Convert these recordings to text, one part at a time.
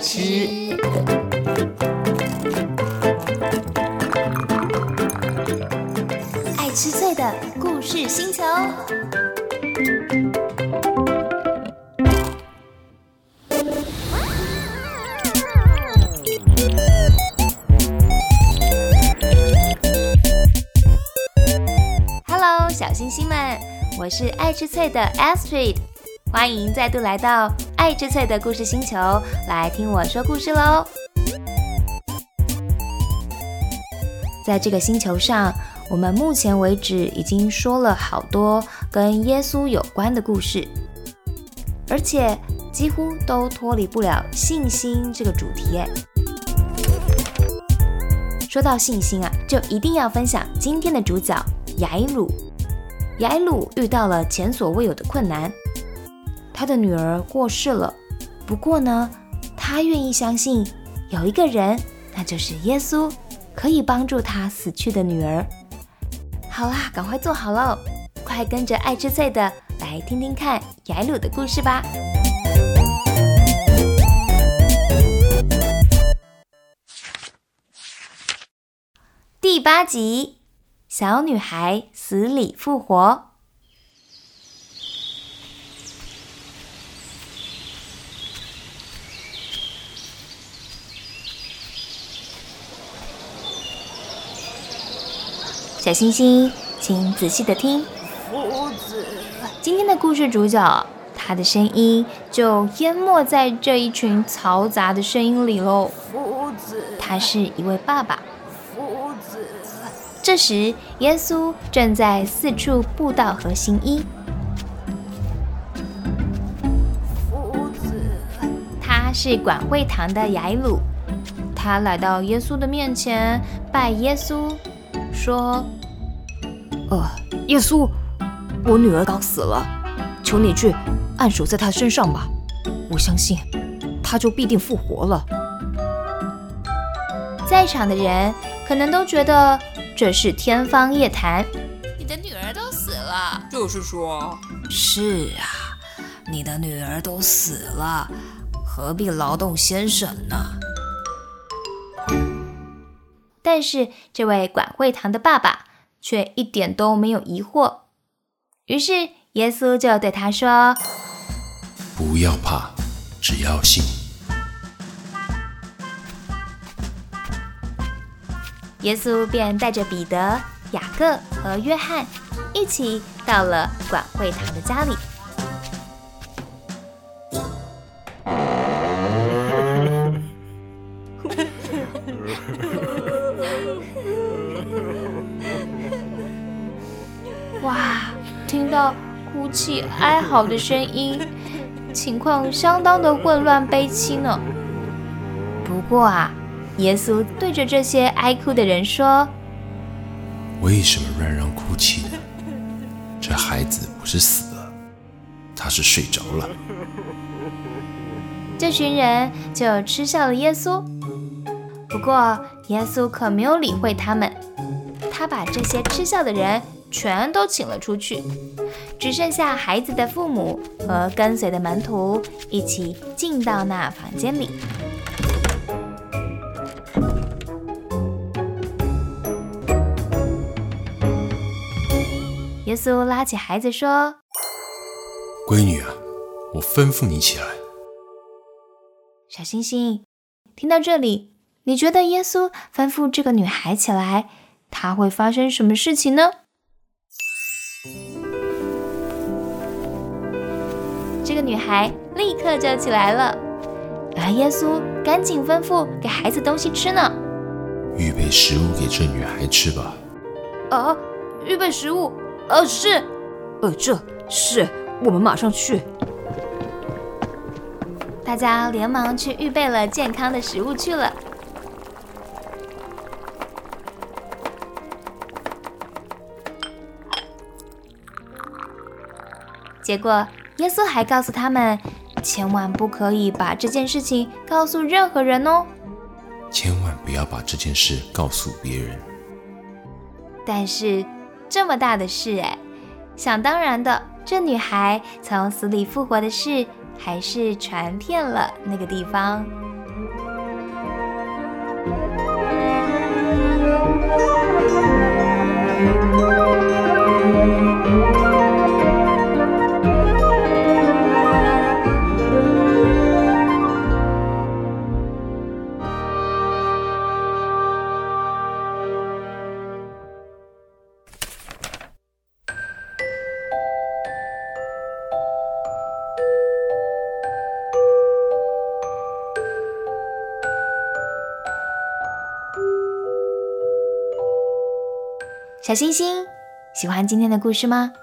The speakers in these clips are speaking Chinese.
吃。爱吃脆的故事星球。小星星们，我是爱吃脆的 Astrid，欢迎再度来到爱吃脆的故事星球，来听我说故事喽。在这个星球上，我们目前为止已经说了好多跟耶稣有关的故事，而且几乎都脱离不了信心这个主题。说到信心啊，就一定要分享今天的主角雅鲁。雅鲁遇到了前所未有的困难，他的女儿过世了。不过呢，他愿意相信有一个人，那就是耶稣。可以帮助他死去的女儿。好啦，赶快坐好喽，快跟着爱吃脆的来听听看雅鲁的故事吧。第八集，小女孩死里复活。小星星，请仔细的听。夫子，今天的故事主角，他的声音就淹没在这一群嘈杂的声音里喽。夫子，他是一位爸爸。夫子，这时耶稣正在四处布道和行医。夫子，他是管会堂的雅鲁，他来到耶稣的面前拜耶稣。说：“呃，耶稣，我女儿刚死了，求你去按手在她身上吧。我相信，她就必定复活了。”在场的人可能都觉得这是天方夜谭。你的女儿都死了，就是说，是啊，你的女儿都死了，何必劳动先生呢？但是这位管会堂的爸爸却一点都没有疑惑，于是耶稣就对他说：“不要怕，只要信。”耶稣便带着彼得、雅各和约翰一起到了管会堂的家里。哇，听到哭泣哀嚎的声音，情况相当的混乱悲凄呢。不过啊，耶稣对着这些哀哭的人说：“为什么乱嚷哭泣呢？这孩子不是死了，他是睡着了。”这群人就嗤笑了耶稣。不过耶稣可没有理会他们，他把这些嗤笑的人。全都请了出去，只剩下孩子的父母和跟随的门徒一起进到那房间里。耶稣拉起孩子说：“闺女啊，我吩咐你起来。”小星星，听到这里，你觉得耶稣吩咐这个女孩起来，她会发生什么事情呢？这个女孩立刻就起来了，而耶稣赶紧吩咐给孩子东西吃呢。预备食物给这女孩吃吧。啊，预备食物？呃，是，呃，这是我们马上去。大家连忙去预备了健康的食物去了。结果，耶稣还告诉他们，千万不可以把这件事情告诉任何人哦。千万不要把这件事告诉别人。但是，这么大的事哎，想当然的，这女孩从死里复活的事，还是传遍了那个地方。小星星，喜欢今天的故事吗？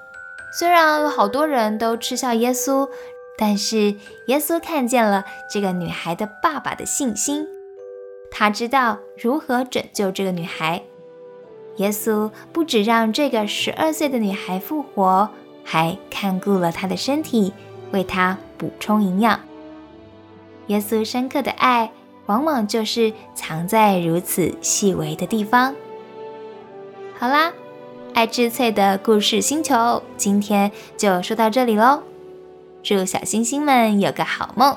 虽然有好多人都嗤笑耶稣，但是耶稣看见了这个女孩的爸爸的信心，他知道如何拯救这个女孩。耶稣不止让这个十二岁的女孩复活，还看顾了她的身体，为她补充营养。耶稣深刻的爱，往往就是藏在如此细微的地方。好啦，爱吃脆的故事星球，今天就说到这里喽。祝小星星们有个好梦，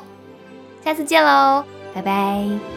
下次见喽，拜拜。